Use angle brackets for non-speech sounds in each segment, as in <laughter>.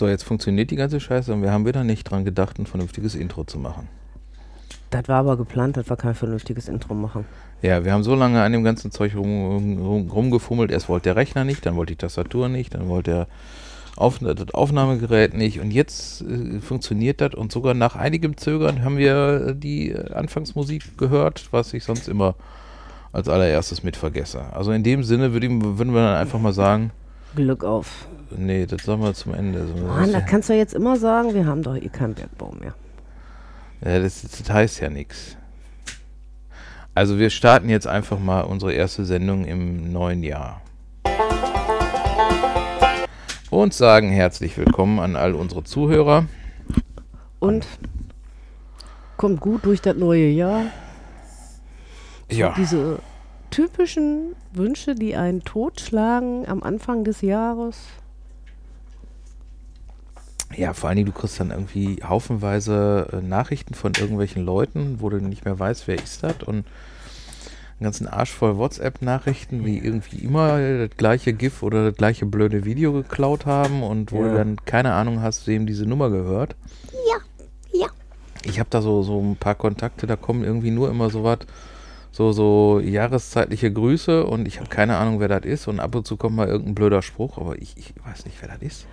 So, jetzt funktioniert die ganze Scheiße und wir haben wieder nicht dran gedacht, ein vernünftiges Intro zu machen. Das war aber geplant, dass wir kein vernünftiges Intro machen. Ja, wir haben so lange an dem ganzen Zeug rum, rum, rumgefummelt. Erst wollte der Rechner nicht, dann wollte die Tastatur nicht, dann wollte der Auf das Aufnahmegerät nicht. Und jetzt äh, funktioniert das. Und sogar nach einigem Zögern haben wir äh, die äh, Anfangsmusik gehört, was ich sonst immer als allererstes mit vergesse. Also in dem Sinne würd ich, würden wir dann einfach mal sagen, Glück auf. nee, das sagen wir zum Ende. So, Mann, da kannst du jetzt immer sagen, wir haben doch eh keinen Bergbau mehr. Ja, das, das heißt ja nichts. Also wir starten jetzt einfach mal unsere erste Sendung im neuen Jahr. Und sagen herzlich willkommen an all unsere Zuhörer. Und kommt gut durch das neue Jahr. Ja, Diese typischen Wünsche, die einen totschlagen am Anfang des Jahres. ja, vor allen Dingen, du kriegst dann irgendwie haufenweise äh, Nachrichten von irgendwelchen Leuten, wo du nicht mehr weißt, wer ist das und einen ganzen Arsch voll WhatsApp-Nachrichten, die irgendwie immer das gleiche GIF oder das gleiche blöde Video geklaut haben und wo du Ja. dann keine Ahnung hast, wem diese Nummer gehört. Ja, ja. Ich habe da so, so ein paar Kontakte, da kommen irgendwie nur immer so was, so, so jahreszeitliche Grüße und ich habe keine Ahnung, wer das ist und ab und zu kommt mal irgendein blöder Spruch, aber ich, ich weiß nicht, wer das ist.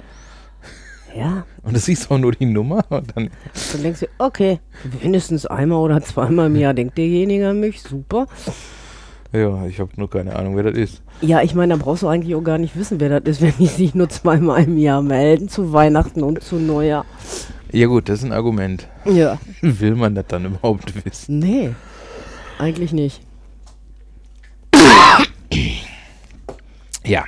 Ja, <laughs> Und du siehst auch nur die Nummer und dann, dann denkst du, okay, mindestens einmal oder zweimal im Jahr denkt derjenige an mich, super. ja, ich habe nur keine Ahnung, wer das ist. Ja, ich meine, da brauchst du eigentlich auch gar nicht wissen, wer das ist, wenn die sich nur zweimal im Jahr melden, zu Weihnachten und zu Neujahr. Ja gut, das ist ein Argument. Ja. <laughs> Will man das dann überhaupt wissen? Nee, eigentlich nicht. Ja,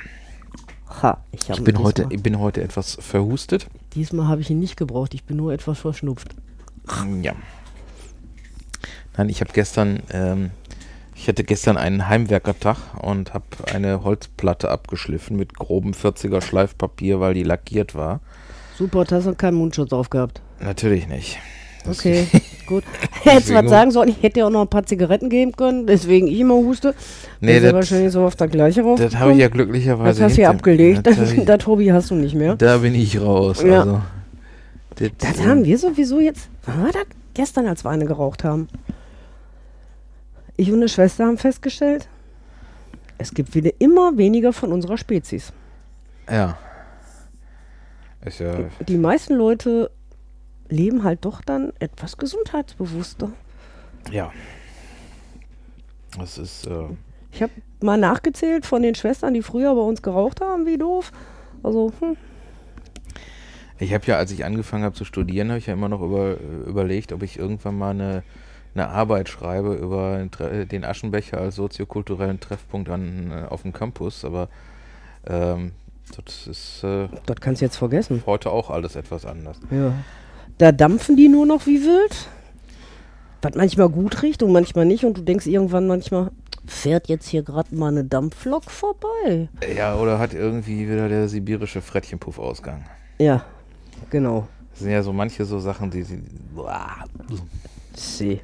Ha, ich, ich bin heute, ich bin heute etwas verhustet. Diesmal habe ich ihn nicht gebraucht, ich bin nur etwas verschnupft. Ja. Nein, ich habe gestern, ähm, ich hatte gestern einen Heimwerkertag und habe eine Holzplatte abgeschliffen mit grobem 40er Schleifpapier, weil die lackiert war. Super, hast du keinen Mundschutz aufgehabt. Natürlich nicht. Das- Okay, gut. <laughs> Hättest was sagen sollen, ich hätte dir auch noch ein paar Zigaretten geben können, deswegen ich immer huste. Nee, Ist ja das, wahrscheinlich so auf der gleiche rauf. das habe ich ja glücklicherweise Das hast du ja abgelegt, Das, <laughs> ich- das Hobby hast du nicht mehr. da bin ich raus. Ja. Also, das, Das haben wir sowieso jetzt, wann war das? Gestern, als wir eine geraucht haben. Ich und eine Schwester haben festgestellt, es gibt wieder immer weniger von unserer Spezies. Ja. Ist ja. Die meisten Leute leben halt doch dann etwas gesundheitsbewusster. Ja. Das ist. Äh, Ich habe mal nachgezählt von den Schwestern, die früher bei uns geraucht haben, wie doof. Also, hm, Ich habe ja, als ich angefangen habe zu studieren, habe ich ja immer noch über, überlegt, ob ich irgendwann mal eine, eine Arbeit schreibe über den Aschenbecher als soziokulturellen Treffpunkt an, äh, auf dem Campus. Aber ähm, das ist äh, das kannst du jetzt vergessen. heute auch alles etwas anders. Ja. Da dampfen die nur noch wie wild. Was manchmal gut riecht und manchmal nicht. Und du denkst irgendwann manchmal, fährt jetzt hier gerade mal eine Dampflok vorbei. Ja, oder hat irgendwie wieder der sibirische Frettchenpuff Ausgang. Ja, genau. Das sind ja so manche so Sachen, die. die Boah. See.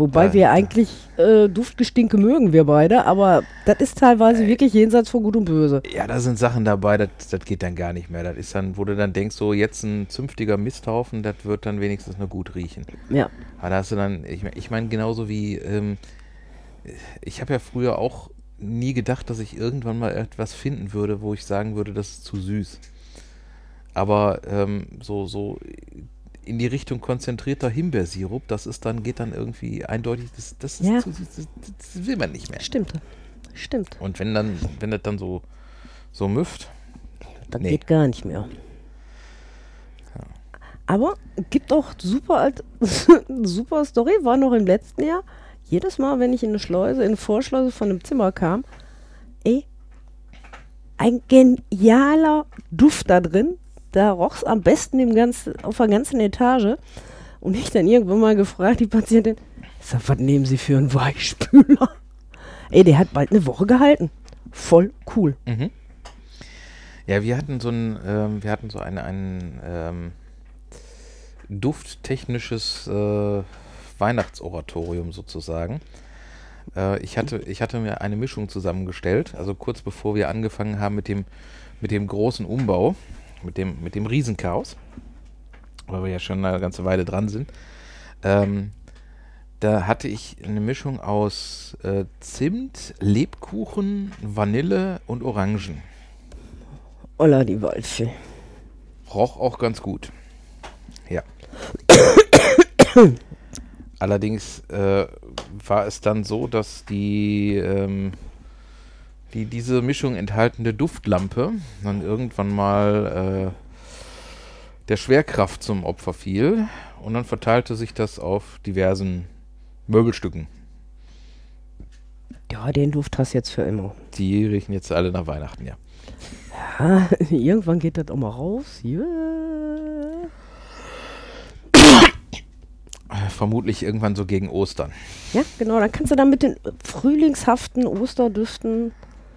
Wobei Ja. wir eigentlich äh, Duftgestinke mögen, wir beide, aber das ist teilweise wirklich jenseits von Gut und Böse. Ja, da sind Sachen dabei, das, geht dann gar nicht mehr. Das ist dann, wo du dann denkst, so jetzt ein zünftiger Misthaufen, das wird dann wenigstens nur gut riechen. Ja. Aber da hast du dann, ich, ich meine, genauso wie, ähm, ich habe ja früher auch nie gedacht, dass ich irgendwann mal etwas finden würde, wo ich sagen würde, das ist zu süß. Aber ähm, so, so in die Richtung konzentrierter Himbeersirup, das ist dann, geht dann irgendwie eindeutig, das, das ist Ja. zu das, das will man nicht mehr. Stimmt. Stimmt. Und wenn dann, wenn das dann so, so müfft, Das Nee. geht gar nicht mehr. Aber gibt auch super alt, <laughs> super Story, war noch im letzten Jahr. Jedes Mal, wenn ich in eine Schleuse, in eine Vorschleuse von einem Zimmer kam, ey, ein genialer Duft da drin. Da roch es am besten im ganzen, auf der ganzen Etage. Und ich dann irgendwann mal gefragt, die Patientin, sag, was nehmen Sie für einen Weichspüler? Ey, der hat bald eine Woche gehalten. Voll cool. Mhm. Ja, wir hatten so ein, ähm, wir hatten so eine, ein ähm, dufttechnisches äh, Weihnachtsoratorium sozusagen. Äh, ich, hatte, ich hatte mir eine Mischung zusammengestellt, also kurz bevor wir angefangen haben mit dem, mit dem großen Umbau. Mit dem, mit dem Riesenchaos, weil wir ja schon eine ganze Weile dran sind. Ähm, da hatte ich eine Mischung aus äh, Zimt, Lebkuchen, Vanille und Orangen. Olla die Waldfee. Roch auch ganz gut. Ja. <coughs> Allerdings äh, war es dann so, dass die, ähm, die diese Mischung enthaltende Duftlampe dann irgendwann mal äh, der Schwerkraft zum Opfer fiel und dann verteilte sich das auf diversen Möbelstücken. Ja, den Duft hast du jetzt für immer. Die riechen jetzt alle nach Weihnachten, ja. Ja, <laughs> irgendwann geht das auch mal raus. Ja. Vermutlich irgendwann so gegen Ostern. ja, genau. Dann kannst du dann mit den frühlingshaften Osterdüften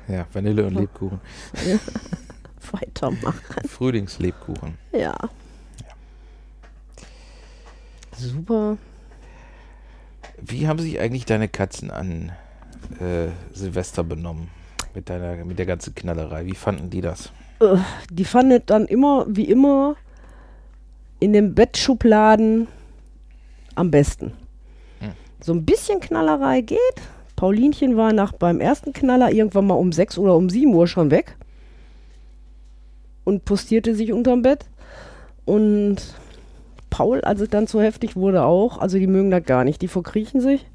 Ja, Vanille und Lebkuchen. <laughs> weitermachen. Frühlingslebkuchen. Ja. Super. Wie haben sich eigentlich deine Katzen an äh, Silvester benommen? Mit, deiner, mit der ganzen Knallerei. Wie fanden die das? Äh, Die fanden dann immer, wie immer, in den Bettschubladen am besten. Hm. So ein bisschen Knallerei geht. Paulinchen war nach beim ersten Knaller irgendwann mal um 6 oder um 7 Uhr schon weg und postierte sich unterm Bett. Und Paul, als es dann zu heftig wurde, auch. Also die mögen das gar nicht. Die verkriechen sich.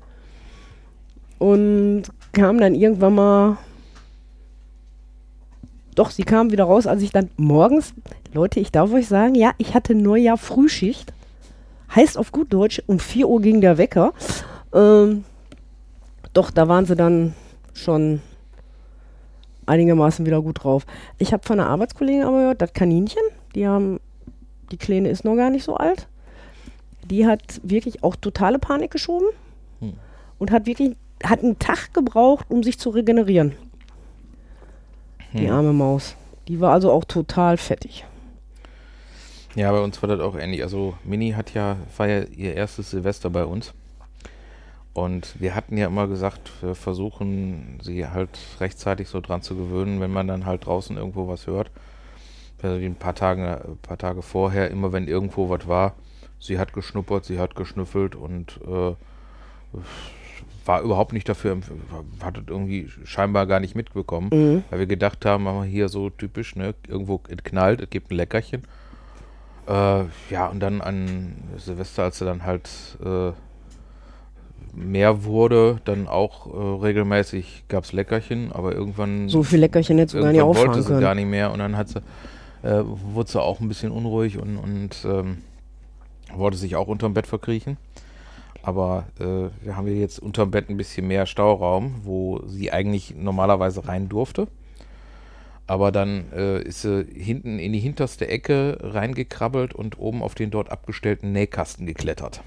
Und kam dann irgendwann mal. Doch, sie kam wieder raus, als ich dann morgens. Leute, ich darf euch sagen, ja, ich hatte Neujahr Frühschicht. Heißt auf gut Deutsch, um 4 Uhr ging der Wecker. Ähm, doch, da waren sie dann schon einigermaßen wieder gut drauf. Ich habe von einer Arbeitskollegin aber gehört, das Kaninchen, die haben, die Kleine ist noch gar nicht so alt, die hat wirklich auch totale Panik geschoben Hm. und hat wirklich, hat einen Tag gebraucht, um sich zu regenerieren. Die Hm. arme Maus. Die war also auch total fettig. Ja, bei uns war das auch ähnlich. Also Mini hat ja, war ja ihr erstes Silvester bei uns. Und wir hatten ja immer gesagt, wir versuchen sie halt rechtzeitig so dran zu gewöhnen, wenn man dann halt draußen irgendwo was hört. Also die ein paar Tage, ein paar Tage vorher, immer wenn irgendwo was war, sie hat geschnuppert, sie hat geschnüffelt und äh, war überhaupt nicht dafür, hat das irgendwie scheinbar gar nicht mitbekommen, Mhm. weil wir gedacht haben, machen wir hier so typisch, ne, irgendwo knallt, es gibt ein Leckerchen. Äh, ja, und dann an Silvester, als er dann halt äh, mehr wurde, dann auch äh, regelmäßig gab es Leckerchen, aber irgendwann, So viel Leckerchen hättest du gar nicht irgendwann wollte sie können. gar nicht mehr und dann hat sie, äh, wurde sie auch ein bisschen unruhig und, und ähm, wollte sich auch unterm Bett verkriechen. Aber äh, wir haben hier jetzt unterm Bett ein bisschen mehr Stauraum, wo sie eigentlich normalerweise rein durfte. Aber dann äh, ist sie hinten in die hinterste Ecke reingekrabbelt und oben auf den dort abgestellten Nähkasten geklettert.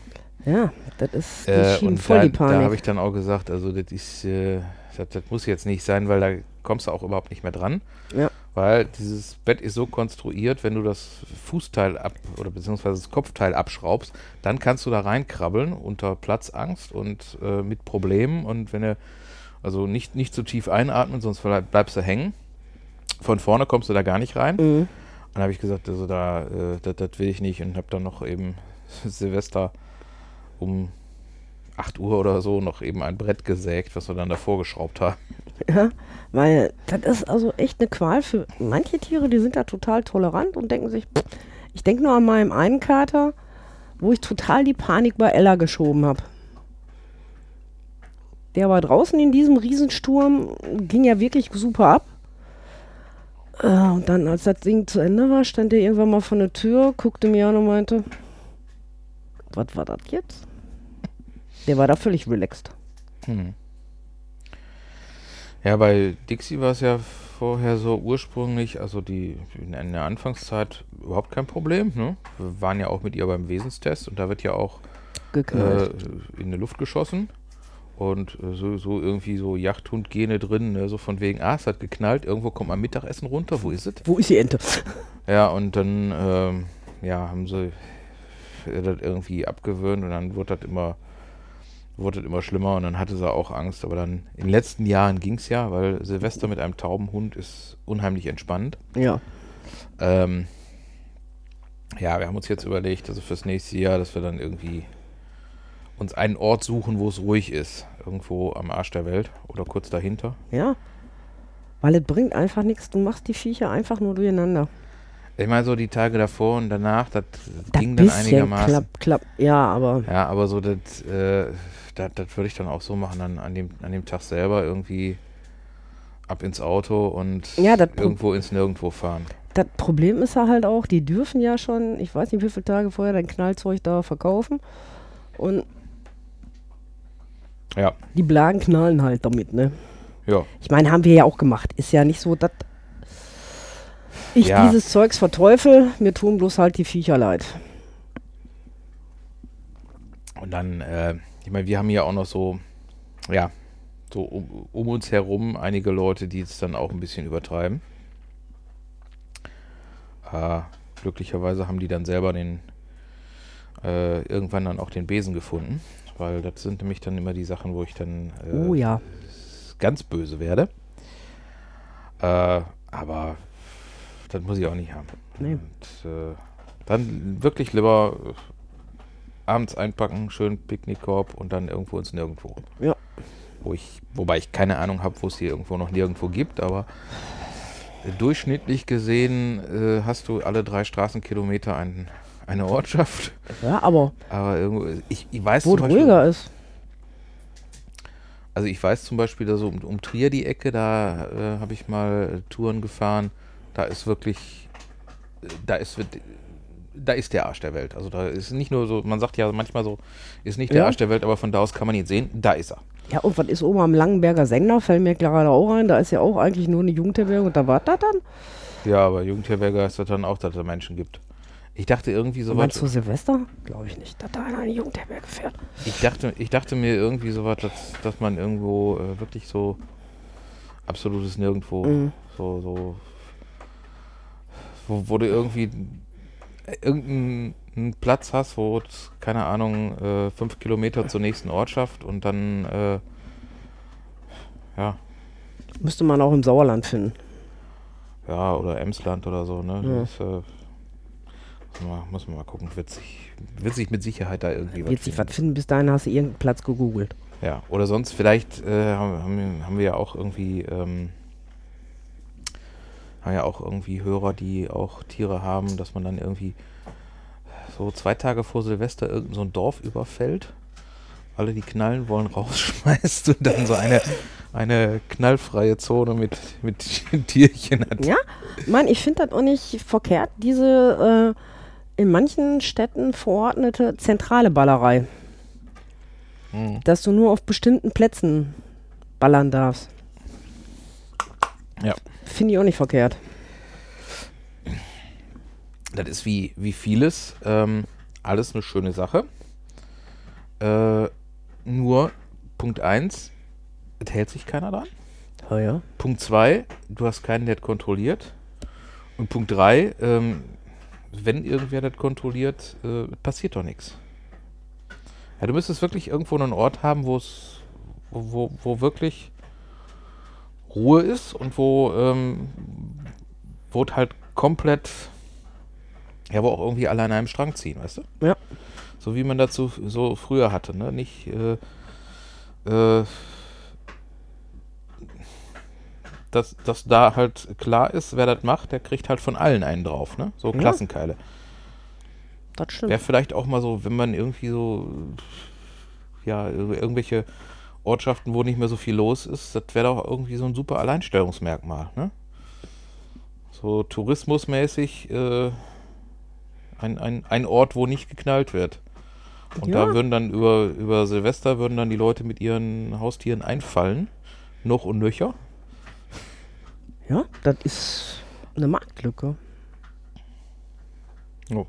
Ja, das ist die Äh, und voll da, die da habe Panik. ich dann auch gesagt, also das ist, äh, das, das muss jetzt nicht sein, weil da kommst du auch überhaupt nicht mehr dran. Ja. Weil dieses Bett ist so konstruiert, wenn du das Fußteil ab oder beziehungsweise das Kopfteil abschraubst, dann kannst du da reinkrabbeln unter Platzangst und äh, mit Problemen. Und wenn du also nicht, nicht zu tief einatmen, sonst bleib- bleibst du hängen. Von vorne kommst du da gar nicht rein. Mhm. Dann habe ich gesagt, also da, äh, das, das will ich nicht und habe dann noch eben <laughs> Silvester um 8 Uhr oder so noch eben ein Brett gesägt, was wir dann davor geschraubt haben. Ja, weil das ist also echt eine Qual für manche Tiere, die sind da total tolerant und denken sich, pff, ich denke nur an meinem einen Kater, wo ich total die Panik bei Ella geschoben habe. Der war draußen in diesem Riesensturm, ging ja wirklich super ab. Äh, Und dann, als das Ding zu Ende war, stand er irgendwann mal vor der Tür, guckte mir an und meinte, was war das jetzt? Der war da völlig relaxed. Hm. Ja, bei Dixie war es ja vorher so ursprünglich, also die in der Anfangszeit überhaupt kein Problem. Ne? Wir waren ja auch mit ihr beim Wesenstest und da wird ja auch äh, in die Luft geschossen. Und äh, so, so irgendwie so Jachthund-Gene drin, ne? so von wegen, ah, es hat geknallt, irgendwo kommt mein Mittagessen runter, wo ist es? Wo ist die Ente? Ja, und dann ähm, ja, haben sie das irgendwie abgewöhnt und dann wurde das immer, wurde immer schlimmer und dann hatte sie auch Angst. Aber dann in den letzten Jahren ging es ja, weil Silvester mit einem tauben Hund ist unheimlich entspannt. Ja. Ähm, Ja, wir haben uns jetzt überlegt, also fürs nächste Jahr, dass wir dann irgendwie uns einen Ort suchen, wo es ruhig ist. Irgendwo am Arsch der Welt oder kurz dahinter. Ja. Weil es bringt einfach nichts. Du machst die Viecher einfach nur durcheinander. Ich meine, so die Tage davor und danach, das Das ging dann einigermaßen. Klapp, klapp. Ja, aber Ja, aber so das, äh, das, das würde ich dann auch so machen, dann an dem, an dem Tag selber irgendwie ab ins Auto und Ja, irgendwo ins Nirgendwo fahren. das Problem ist ja halt auch, die dürfen ja schon, ich weiß nicht, wie viele Tage vorher dein Knallzeug da verkaufen. Und Ja, die Blagen knallen halt damit, ne? ja. Ich meine, haben wir ja auch gemacht. Ist ja nicht so, dass ich Ja. dieses Zeugs verteufel. Mir tun bloß halt die Viecher leid. Und dann, äh, ich meine, wir haben ja auch noch so, ja, so um, um uns herum einige Leute, die es dann auch ein bisschen übertreiben. Äh, glücklicherweise haben die dann selber den, äh, irgendwann dann auch den Besen gefunden, weil das sind nämlich dann immer die Sachen, wo ich dann äh, oh ja. ganz böse werde. Äh, aber das muss ich auch nicht haben. Nee. Und, äh, dann wirklich lieber äh, abends einpacken, schön Picknickkorb und dann irgendwo ins Nirgendwo. Ja. Wo ich, wobei ich keine Ahnung habe, wo es hier irgendwo noch nirgendwo gibt, aber durchschnittlich gesehen äh, hast du alle drei Straßenkilometer ein, eine Ortschaft. Ja, aber Aber irgendwo, ich, ich weiß wo zum es Beispiel, ruhiger ist. Also ich weiß zum Beispiel, da so um, um Trier die Ecke, da äh, habe ich mal Touren gefahren. Da ist wirklich, da ist, da ist der Arsch der Welt. Also da ist nicht nur so, man sagt ja manchmal so, ist nicht der Ja. Arsch der Welt, aber von da aus kann man ihn sehen. Da ist er. Ja, und was ist oben am Langenberger Sender? Fällt mir gerade auch ein. Da ist ja auch eigentlich nur eine Jugendherberge und da war das dann. Ja, aber Jugendherberge heißt das dann auch, dass es Menschen gibt. Ich dachte irgendwie so was, du Silvester? Glaube ich nicht, dass da einer in eine Jugendherberge fährt. ich dachte, ich dachte mir irgendwie so was, dass, dass man irgendwo äh, wirklich so absolutes Nirgendwo, Mhm. so, so, wo, wo du irgendwie irgendeinen Platz hast, wo es, keine Ahnung, äh, fünf Kilometer zur nächsten Ortschaft und dann, äh, ja, Müsste man auch im Sauerland finden. ja, oder Emsland oder so, ne? Ja. Das, äh, muss, man, muss man mal gucken, wird sich, wird sich mit Sicherheit da irgendwie Wird sich finden. was finden, bis dahin hast du irgendeinen Platz gegoogelt. Ja, oder sonst vielleicht äh, haben, haben wir ja auch irgendwie ähm, haben ja auch irgendwie Hörer, die auch Tiere haben, dass man dann irgendwie so zwei Tage vor Silvester irgend so ein Dorf überfällt, alle die knallen wollen <laughs> rausschmeißt und dann so eine eine knallfreie Zone mit mit <laughs> Tierchen hat. Ja, Mann, ich finde das auch nicht verkehrt, diese äh, in manchen Städten verordnete zentrale Ballerei. Hm. Dass du nur auf bestimmten Plätzen ballern darfst. Ja. Finde ich auch nicht verkehrt. Das ist wie, wie vieles. Ähm, alles eine schöne Sache. Äh, nur Punkt 1, es hält sich keiner dran. Oh ja. Punkt 2, du hast keinen, der kontrolliert. Und Punkt 3, ähm, wenn irgendwer das kontrolliert, äh, passiert doch nichts. Ja, du müsstest wirklich irgendwo einen Ort haben, wo es, wo, wo wirklich Ruhe ist und wo, ähm, es halt komplett, ja, wo auch irgendwie alle an einem Strang ziehen, weißt du? Ja. So wie man dazu so früher hatte, ne? Nicht, äh, äh, dass, dass da halt klar ist, wer das macht, der kriegt halt von allen einen drauf, ne? So Ja. Klassenkeile. Das stimmt. Wäre vielleicht auch mal so, wenn man irgendwie so, ja, ir- irgendwelche Ortschaften, wo nicht mehr so viel los ist, das wäre doch irgendwie so ein super Alleinstellungsmerkmal, ne? So tourismusmäßig äh, ein, ein, ein Ort, wo nicht geknallt wird. Und Ja. da würden dann über, über Silvester würden dann die Leute mit ihren Haustieren einfallen. Noch und nöcher. Ja, das ist eine Marktlücke. Oh.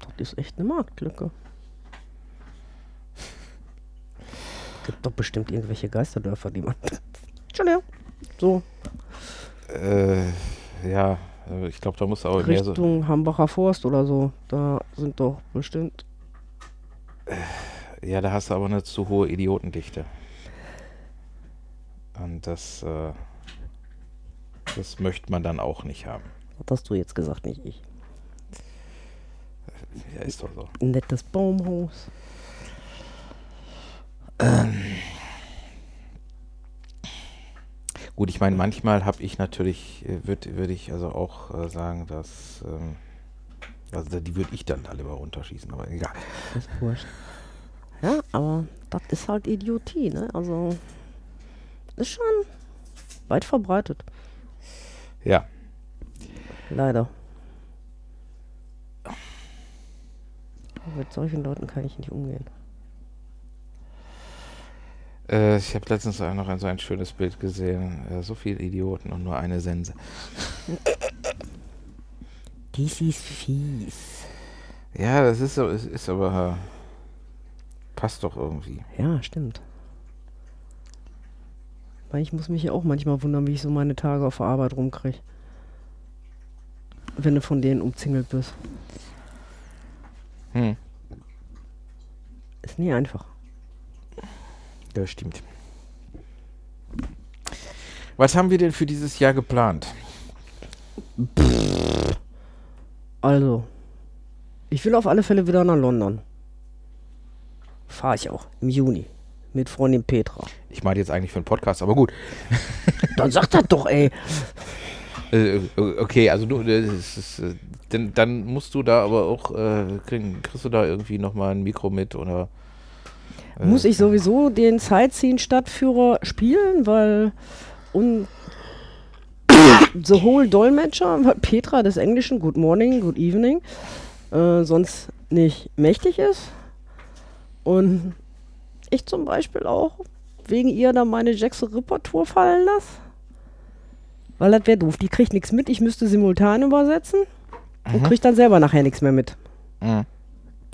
Das ist echt eine Marktlücke. Gibt doch bestimmt irgendwelche Geisterdörfer, die man. <laughs> Entschuldigung. So, Äh, ja, äh, ich glaube, da muss aber mehr so. Richtung Hambacher Forst oder so. Da sind doch bestimmt. Ja, da hast du aber eine zu hohe Idiotendichte. Und das, äh, das möchte man dann auch nicht haben. Das hast du jetzt gesagt, nicht ich. Ja, ist doch so. Ein nettes Baumhaus. Gut, ich meine, manchmal habe ich natürlich, würde würd ich also auch äh, sagen, dass, ähm, also die würde ich dann alle mal runterschießen, aber egal. Ist wurscht. Ja, aber das ist halt Idiotie, ne? Also, ist schon weit verbreitet. Ja, Leider. Mit solchen Leuten kann ich nicht umgehen. Äh, ich habe letztens auch noch ein, so ein schönes Bild gesehen. Äh, so viele Idioten und nur eine Sense. <laughs> Dies ist fies. Ja, das ist, so- es ist aber, passt doch irgendwie. Ja, stimmt. Weil ich muss mich ja auch manchmal wundern, wie ich so meine Tage auf der Arbeit rumkriege. Wenn du von denen umzingelt bist. Hm, Ist nie einfach. Das stimmt. Was haben wir denn für dieses Jahr geplant? Also, ich will auf alle Fälle wieder nach London. Fahre ich auch im Juni. Mit Freundin Petra. Ich meine jetzt eigentlich für einen Podcast, aber gut. <laughs> Dann sag das doch, ey. Äh, okay, also du, äh, ist, äh, denn, dann musst du da aber auch, äh, kriegen, kriegst du da irgendwie nochmal ein Mikro mit oder? Äh, Muss ich sowieso den Sightseeing-Stadtführer spielen, weil und The Whole Dolmetscher, weil Petra des Englischen Good Morning, Good Evening, äh, sonst nicht mächtig ist. Und ich zum Beispiel auch wegen ihr da meine Jackson Ripper Tour fallen lasse. Weil das wäre doof. Die kriegt nichts mit. Ich müsste simultan übersetzen und Mhm. kriegt dann selber nachher nichts mehr mit. Mhm.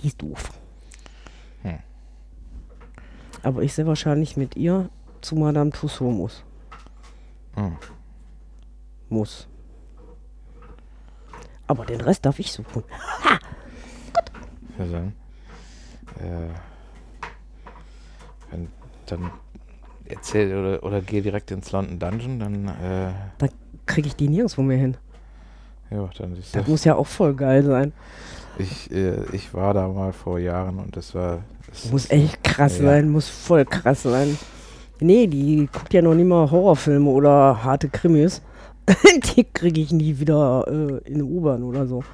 Die ist doof. Hm. Aber ich sehr wahrscheinlich mit ihr zu Madame Tussauds muss. Mhm. Muss. Aber den Rest darf ich suchen. Ja, dann, äh, wenn, dann erzähl oder, oder geh direkt ins London Dungeon, dann, äh, Dann kriege ich die nirgendwo mehr hin. ja, dann ist Das das. muss ja auch voll geil sein. Ich, äh, ich war da mal vor Jahren und das war. es Muss echt krass Ja. sein, muss voll krass sein. Nee, die guckt ja noch nie mal Horrorfilme oder harte Krimis. <laughs> die kriege ich nie wieder äh, in U-Bahn oder so.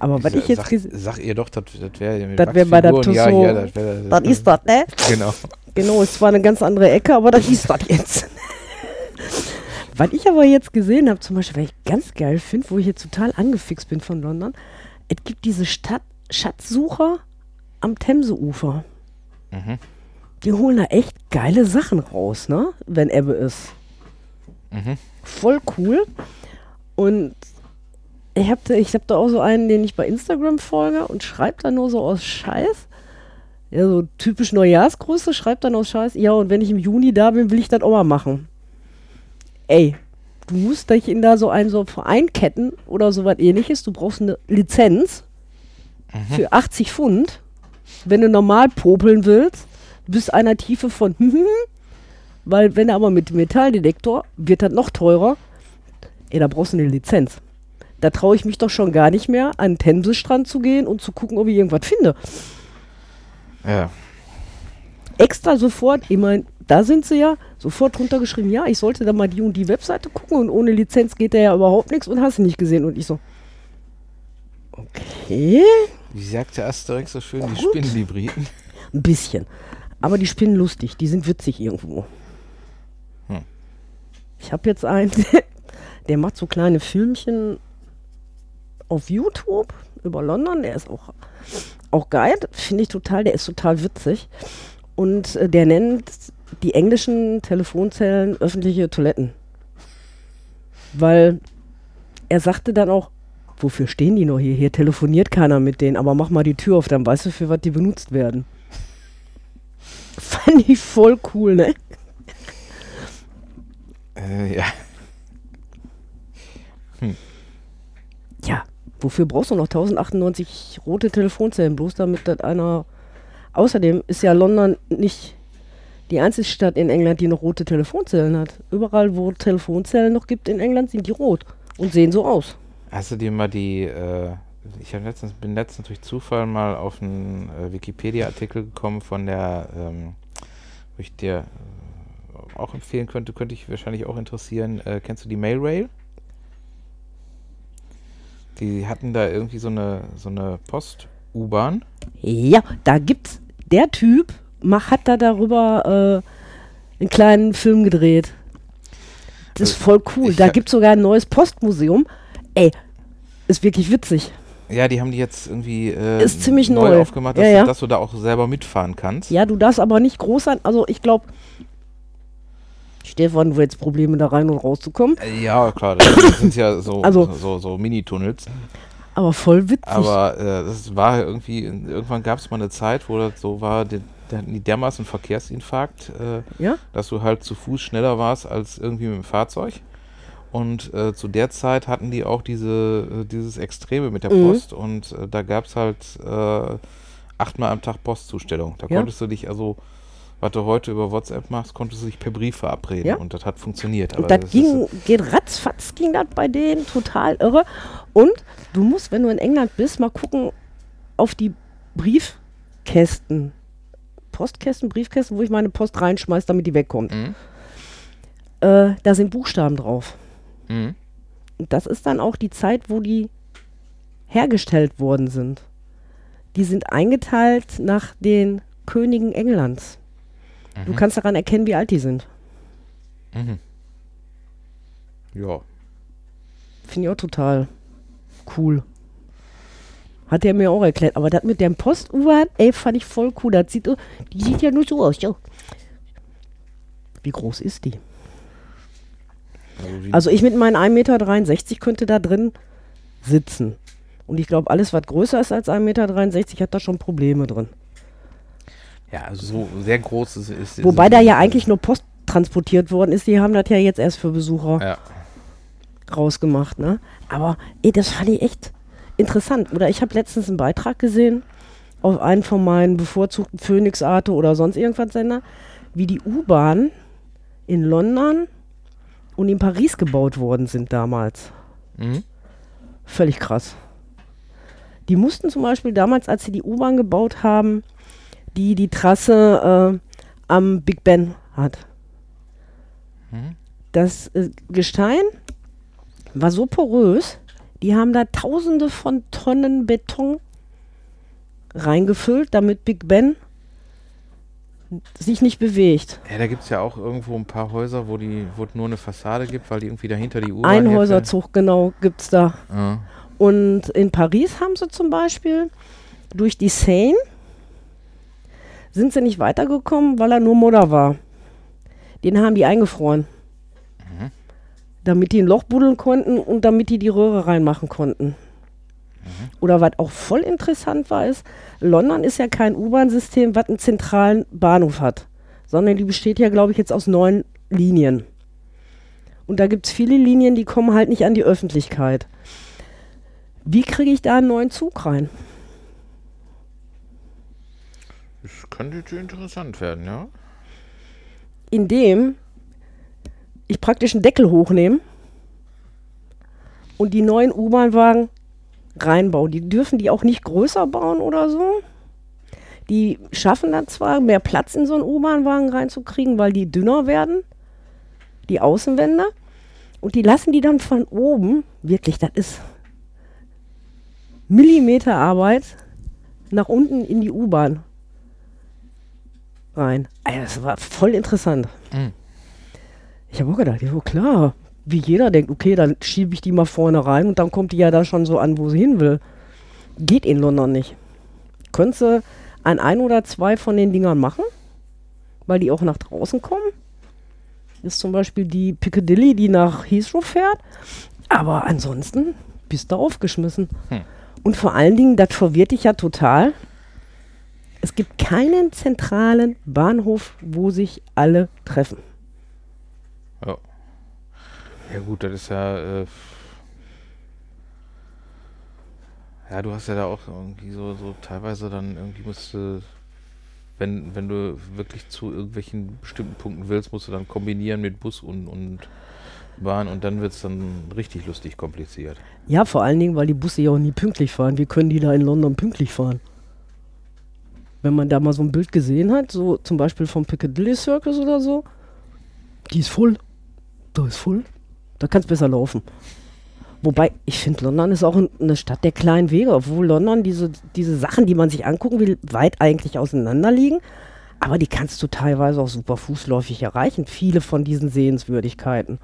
Aber was ich jetzt sag, sag ihr doch, das das wäre mit Das wär bei der Wachsfiguren. Ja, ja, das wäre. Das ist das, ne? Genau. Genau, ist zwar eine ganz andere Ecke, aber das ist das jetzt. <laughs> Was ich aber jetzt gesehen habe, zum Beispiel, was ich ganz geil finde, wo ich jetzt total angefixt bin von London, es gibt diese Stadt Schatzsucher am Themseufer. Mhm. Die holen da echt geile Sachen raus, ne? Wenn Ebbe ist. Mhm. Voll cool. Und ich habe da, ich hab da auch so einen, den ich bei Instagram folge und schreibt da nur so aus Scheiß. Ja, so typisch Neujahrsgrüße, schreibt dann aus Scheiß. Ja, und wenn ich im Juni da bin, will ich das auch mal machen. Ey, du musst dich in da so einen so Verein ketten oder sowas ähnliches. Du brauchst eine Lizenz für 80 Pfund. Wenn du normal popeln willst, bis einer Tiefe von <laughs> weil wenn aber mit Metalldetektor wird das noch teurer. Ey, da brauchst du eine Lizenz. Da traue ich mich doch schon gar nicht mehr, an den Themsestrand zu gehen und zu gucken, ob ich irgendwas finde. Ja. Extra sofort, ich mein, da sind sie ja sofort drunter geschrieben, ja, ich sollte da mal die und die Webseite gucken und ohne Lizenz geht da ja überhaupt nichts und hast nicht gesehen. Und ich so, okay, Wie sagte Asterix so schön, die Gut. spinnen die Briten. ein bisschen. Aber die spinnen lustig, die sind witzig irgendwo. Hm. Ich habe jetzt einen, <laughs> der macht so kleine Filmchen auf YouTube über London, der ist auch, auch geil, finde ich total, der ist total witzig. Und äh, der nennt die englischen Telefonzellen öffentliche Toiletten. Weil er sagte dann auch, wofür stehen die noch hier? Hier telefoniert keiner mit denen, aber mach mal die Tür auf, dann weißt du, für was die benutzt werden. <laughs> Fand ich voll cool, ne? Äh, ja. Ja, wofür brauchst du noch 1098 rote Telefonzellen? Bloß damit das einer. Außerdem ist ja London nicht die einzige Stadt in England, die noch rote Telefonzellen hat. Überall, wo Telefonzellen noch gibt in England, sind die rot und sehen so aus. Hast du dir mal die, äh, ich letztens, bin letztens durch Zufall mal auf einen äh, Wikipedia-Artikel gekommen von der, ähm, wo ich dir äh, auch empfehlen könnte, könnte ich wahrscheinlich auch interessieren. Äh, kennst du die Mailrail? Die hatten da irgendwie so eine, so eine Post-U-Bahn. Ja, da gibt's der Typ, mach, hat da darüber äh, einen kleinen Film gedreht. Das ist Also, voll cool. ich Da hab- gibt's sogar ein neues Postmuseum. Ey, ist wirklich witzig. Ja, die haben die jetzt irgendwie äh, Ist ziemlich neu, neu. aufgemacht, dass, Ja, du, ja. dass du da auch selber mitfahren kannst. Ja, du darfst aber nicht groß sein. Also ich glaube, Stefan, du jetzt Probleme da rein und rauszukommen. Äh, Ja, klar, das sind ja so, Also- so, so Mini-Tunnels. Aber voll witzig. Aber äh, das war irgendwie, irgendwann gab es mal eine Zeit, wo das so war, die, die hatten die dermaßen Verkehrsinfarkt, äh, ja? dass du halt zu Fuß schneller warst als irgendwie mit dem Fahrzeug. Und äh, zu der Zeit hatten die auch diese, äh, dieses Extreme mit der Mhm. Post und äh, da gab es halt äh, achtmal am Tag Postzustellung. Da Ja. konntest du dich also, was du heute über WhatsApp machst, konntest du dich per Brief verabreden Ja. und das hat funktioniert. Und das ist- ging, geht ratzfatz, ging das bei denen total irre. Und du musst, wenn du in England bist, mal gucken auf die Briefkästen. Postkästen, Briefkästen, wo ich meine Post reinschmeiß, damit die wegkommt. Mhm. Äh, da sind Buchstaben drauf. Mhm. Und das ist dann auch die Zeit, wo die hergestellt worden sind. Die sind eingeteilt nach den Königen Englands. Du Mhm. kannst daran erkennen, wie alt die sind. Mhm. Ja. Finde ich auch total cool. Hat er mir auch erklärt. Aber das mit dem Post-U-Bahn, ey, fand ich voll cool. Das sieht, die sieht ja nur so aus. Ja. Wie groß ist die? Also, Also ich mit meinen 1,63 Meter könnte da drin sitzen. Und ich glaube, alles, was größer ist als 1,63 Meter, hat da schon Probleme drin. ja, also so sehr groß ist, ist Wobei es da ja eigentlich nur Post transportiert worden ist. Die haben das ja jetzt erst für Besucher Ja. rausgemacht. Ne? Aber ey, das fand ich echt interessant. Oder ich habe letztens einen Beitrag gesehen auf einen von meinen bevorzugten Phoenix Arte oder sonst irgendwas Sender, wie die U-Bahn in London und in Paris gebaut worden sind damals. Mhm. Völlig krass. Die mussten zum Beispiel damals, als sie die U-Bahn gebaut haben, die die Trasse äh, am Big Ben hat. Mhm. Das äh, Gestein war so porös, die haben da tausende von Tonnen Beton reingefüllt, damit Big Ben sich nicht bewegt. Ja, da gibt es ja auch irgendwo ein paar Häuser, wo die, wo es nur eine Fassade gibt, weil die irgendwie dahinter die U-Bahn Ein. Häuserzug, genau, gibt es da. Ja. Und in Paris haben sie zum Beispiel durch die Seine sind sie nicht weitergekommen, weil er nur Modder war. Den haben die eingefroren. Damit die ein Loch buddeln konnten und damit die die Röhre reinmachen konnten. Mhm. Oder was auch voll interessant war, ist, London ist ja kein U-Bahn-System, was einen zentralen Bahnhof hat, sondern die besteht ja, glaube ich, jetzt aus neun Linien. Und da gibt es viele Linien, die kommen halt nicht an die Öffentlichkeit. Wie kriege ich da einen neuen Zug rein? Das könnte interessant werden, ja. Indem ich praktisch einen Deckel hochnehme und die neuen U-Bahn-Wagen reinbaue. Die dürfen die auch nicht größer bauen oder so. Die schaffen dann zwar mehr Platz in so einen U-Bahn-Wagen reinzukriegen, weil die dünner werden, die Außenwände. Und die lassen die dann von oben, wirklich, das ist Millimeterarbeit, nach unten in die U-Bahn rein. Ey, das war voll interessant. Mhm. Ich habe auch gedacht, ja klar, wie jeder denkt, okay, dann schiebe ich die mal vorne rein und dann kommt die ja da schon so an, wo sie hin will. Geht in London nicht. Könntest du an ein oder zwei von den Dingern machen, weil die auch nach draußen kommen. Ist zum Beispiel die Piccadilly, die nach Heathrow fährt. Aber ansonsten bist du aufgeschmissen. Hm. Und vor allen Dingen, das verwirrt dich ja total. Es gibt keinen zentralen Bahnhof, wo sich alle treffen. Ja. Ja gut, das ist ja. Äh, ja, du hast ja da auch irgendwie so, so teilweise dann irgendwie musst du, wenn, wenn du wirklich zu irgendwelchen bestimmten Punkten willst, musst du dann kombinieren mit Bus und, und Bahn und dann wird es dann richtig lustig kompliziert. Ja, vor allen Dingen, weil die Busse ja auch nie pünktlich fahren. Wie können die da in London pünktlich fahren? Wenn man da mal so ein Bild gesehen hat, so zum Beispiel vom Piccadilly Circus oder so, die ist voll. Da ist voll. Da kann es besser laufen. Wobei, ich finde, London ist auch ein- eine Stadt der kleinen Wege, obwohl London diese, diese Sachen, die man sich angucken will, weit eigentlich auseinander liegen. Aber die kannst du teilweise auch super fußläufig erreichen. Viele von diesen Sehenswürdigkeiten.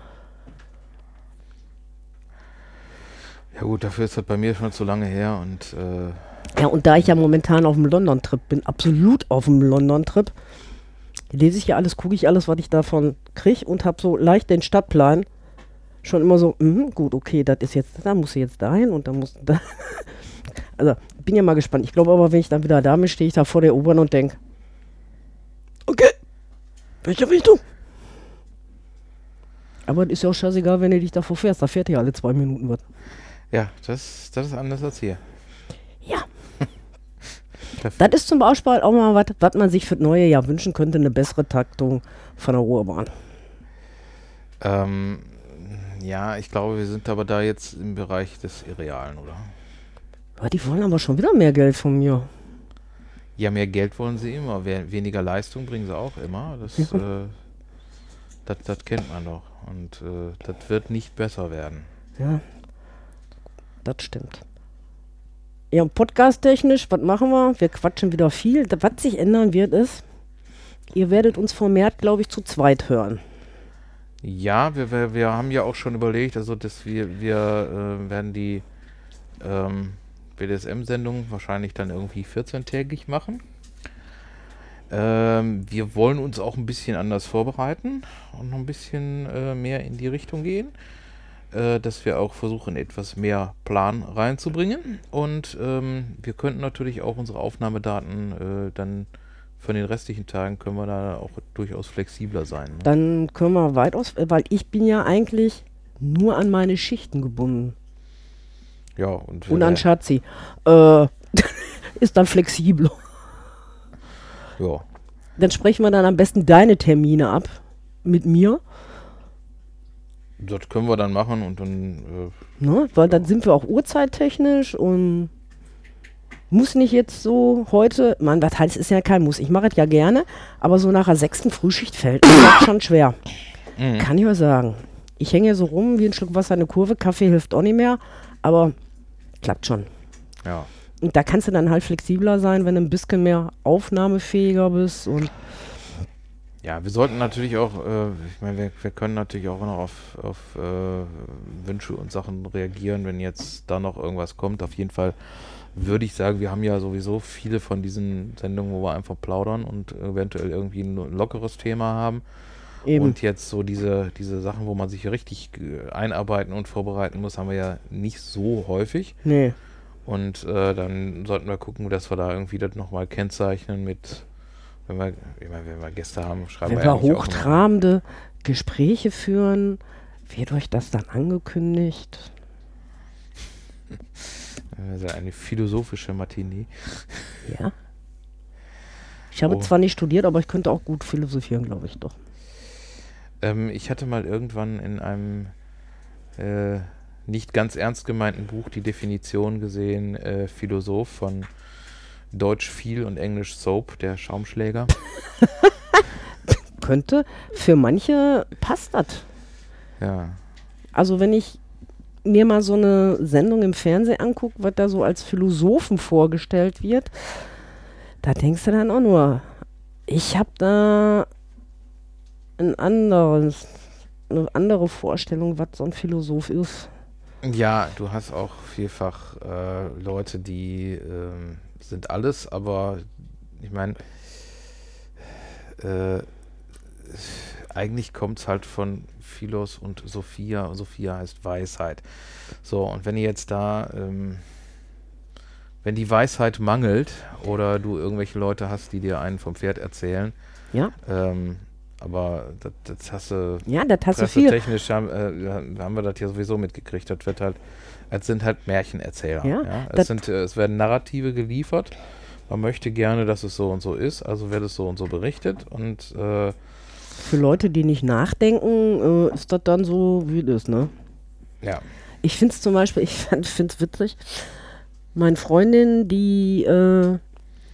Ja gut, dafür ist das bei mir schon zu lange her und äh, Ja, und da ich ja momentan auf dem London-Trip bin, absolut auf dem London-Trip, lese ich ja alles, gucke ich alles, was ich davon kriege und habe so leicht den Stadtplan schon immer so, mhm, gut, okay, das ist jetzt, da muss ich jetzt dahin und da muss <laughs> da. Also, bin ja mal gespannt. Ich glaube aber, wenn ich dann wieder da bin, stehe ich da vor der U-Bahn und denke, okay, welche Richtung? Aber das ist ja auch scheißegal, wenn du dich davor fährst. Da fährt ja alle zwei Minuten was. ja, das, das ist anders als hier. Ja. Das ist zum Beispiel auch mal was, was man sich für das neue Jahr wünschen könnte, eine bessere Taktung von der Ruhrbahn. Ähm, ja, ich glaube, wir sind aber da jetzt im Bereich des Irrealen, oder? Ja, die wollen aber schon wieder mehr Geld von mir. Ja, mehr Geld wollen sie immer, we weniger Leistung bringen sie auch immer. Das, äh, das, das kennt man doch. Und äh, das wird nicht besser werden. Ja, das stimmt. Ja, podcast-technisch, was machen wir? Wir quatschen wieder viel. Was sich ändern wird, ist, ihr werdet uns vermehrt, glaube ich, zu zweit hören. Ja, wir, wir, wir haben ja auch schon überlegt, also dass wir, wir äh, werden die ähm, BDSM-Sendung wahrscheinlich dann irgendwie 14-tägig machen. Ähm, wir wollen uns auch ein bisschen anders vorbereiten und noch ein bisschen äh, mehr in die Richtung gehen, äh, dass wir auch versuchen, etwas mehr Plan reinzubringen. Und ähm, wir könnten natürlich auch unsere Aufnahmedaten äh, dann von den restlichen Tagen können wir da auch durchaus flexibler sein. Ne? Dann können wir weitaus, äh, weil ich bin ja eigentlich nur an meine Schichten gebunden. Ja, und, Und äh, an Schatzi. Äh, <laughs> ist dann flexibel. ja. Dann sprechen wir dann am besten deine Termine ab mit mir. Das können wir dann machen und dann, Ne? Weil dann sind wir auch uhrzeittechnisch und muss nicht jetzt so heute, Mann, was heißt, ist ja kein Muss. Ich mache es ja gerne, aber so nach der sechsten Frühschicht fällt mir schon schwer. äh, Kann ich euch sagen. Ich hänge so rum wie ein Schluck Wasser in eine Kurve. Kaffee hilft auch nicht mehr, aber klappt schon. ja. Und da kannst du dann halt flexibler sein, wenn du ein bisschen mehr aufnahmefähiger bist. Und Ja, wir sollten natürlich auch, äh, ich meine, wir, wir können natürlich auch noch auf, auf äh, Wünsche und Sachen reagieren, wenn jetzt da noch irgendwas kommt. Auf jeden Fall würde ich sagen, wir haben ja sowieso viele von diesen Sendungen, wo wir einfach plaudern und eventuell irgendwie ein lockeres Thema haben. eben. Und jetzt so diese, diese Sachen, wo man sich richtig äh, einarbeiten und vorbereiten muss, haben wir ja nicht so häufig. nee. Und äh, dann sollten wir gucken, dass wir da irgendwie das nochmal kennzeichnen mit, wenn wir, meine, wenn wir Gäste haben, schreiben Wenn wir wir auch immer- hochtrabende Gespräche führen, wird euch das dann angekündigt? <laughs> Also eine philosophische Matinee. Ja. Ich habe Oh. zwar nicht studiert, aber ich könnte auch gut philosophieren, glaube ich doch. Ähm, ich hatte mal irgendwann in einem äh, nicht ganz ernst gemeinten Buch die Definition gesehen, äh, Philosoph von Deutsch viel und Englisch Soap, der Schaumschläger. <laughs> Könnte, für manche passt das. Ja. Also wenn ich mir mal so eine Sendung im Fernsehen angucke, was da so als Philosophen vorgestellt wird, da denkst du dann auch nur, ich habe da ein anderes, eine andere Vorstellung, was so ein Philosoph ist. Ja, du hast auch vielfach äh, Leute, die ähm, sind alles, aber ich meine, äh, eigentlich kommt es halt von Philos und Sophia. Sophia heißt Weisheit. So, und wenn ihr jetzt da, ähm, wenn die Weisheit mangelt oder du irgendwelche Leute hast, die dir einen vom Pferd erzählen, Ja, ähm, aber das, das hast du ja, das hast du viel. Pressetechnisch haben, äh, haben wir das ja sowieso mitgekriegt. Das wird halt, es sind halt Märchenerzähler. Ja, Ja, Es, sind, äh, es werden Narrative geliefert. Man möchte gerne, dass es so und so ist, also wird es so und so berichtet. Und äh, Für Leute, die nicht nachdenken, äh, ist das dann so, wie das, ne? Ja. Ich finde es zum Beispiel, ich finde es witzig. Meine Freundin, die äh,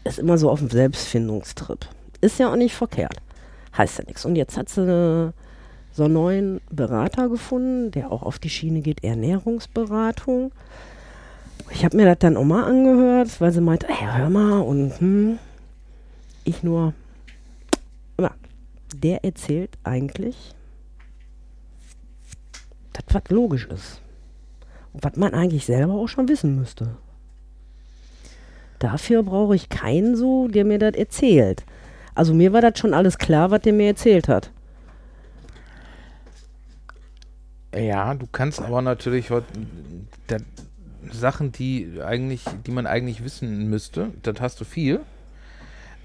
ist immer so auf dem Selbstfindungstrip. Ist ja auch nicht verkehrt. Heißt ja nichts. Und jetzt hat sie eine, so einen neuen Berater gefunden, der auch auf die Schiene geht, Ernährungsberatung. Ich habe mir das dann auch mal angehört, weil sie meinte, hey, hör mal und hm, ich nur, ja, der erzählt eigentlich, das was logisch ist. Und was man eigentlich selber auch schon wissen müsste. Dafür brauche ich keinen so, der mir das erzählt. Also mir war das schon alles klar, was der mir erzählt hat. Ja, du kannst aber natürlich heute da, Sachen, die eigentlich, die man eigentlich wissen müsste, das hast du viel.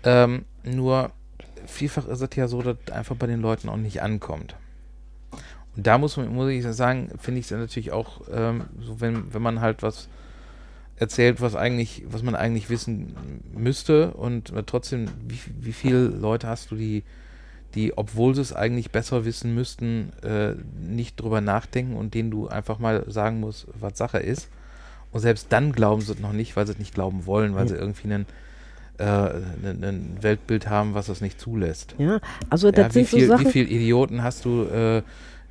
Ähm, nur vielfach ist es ja so, dass einfach bei den Leuten auch nicht ankommt. Und da muss man, muss ich sagen, finde ich es natürlich auch ähm, so, wenn, wenn man halt was erzählt, was eigentlich, was man eigentlich wissen müsste und trotzdem, wie, wie viele Leute hast du, die, die, obwohl sie es eigentlich besser wissen müssten, äh, nicht drüber nachdenken und denen du einfach mal sagen musst, was Sache ist. Und selbst dann glauben sie es noch nicht, weil sie es nicht glauben wollen, weil ja. sie irgendwie einen, äh, ein, Weltbild haben, was das nicht zulässt. Ja, also das ja, sind wie viel, so Sachen. Wie viele Idioten hast du, äh,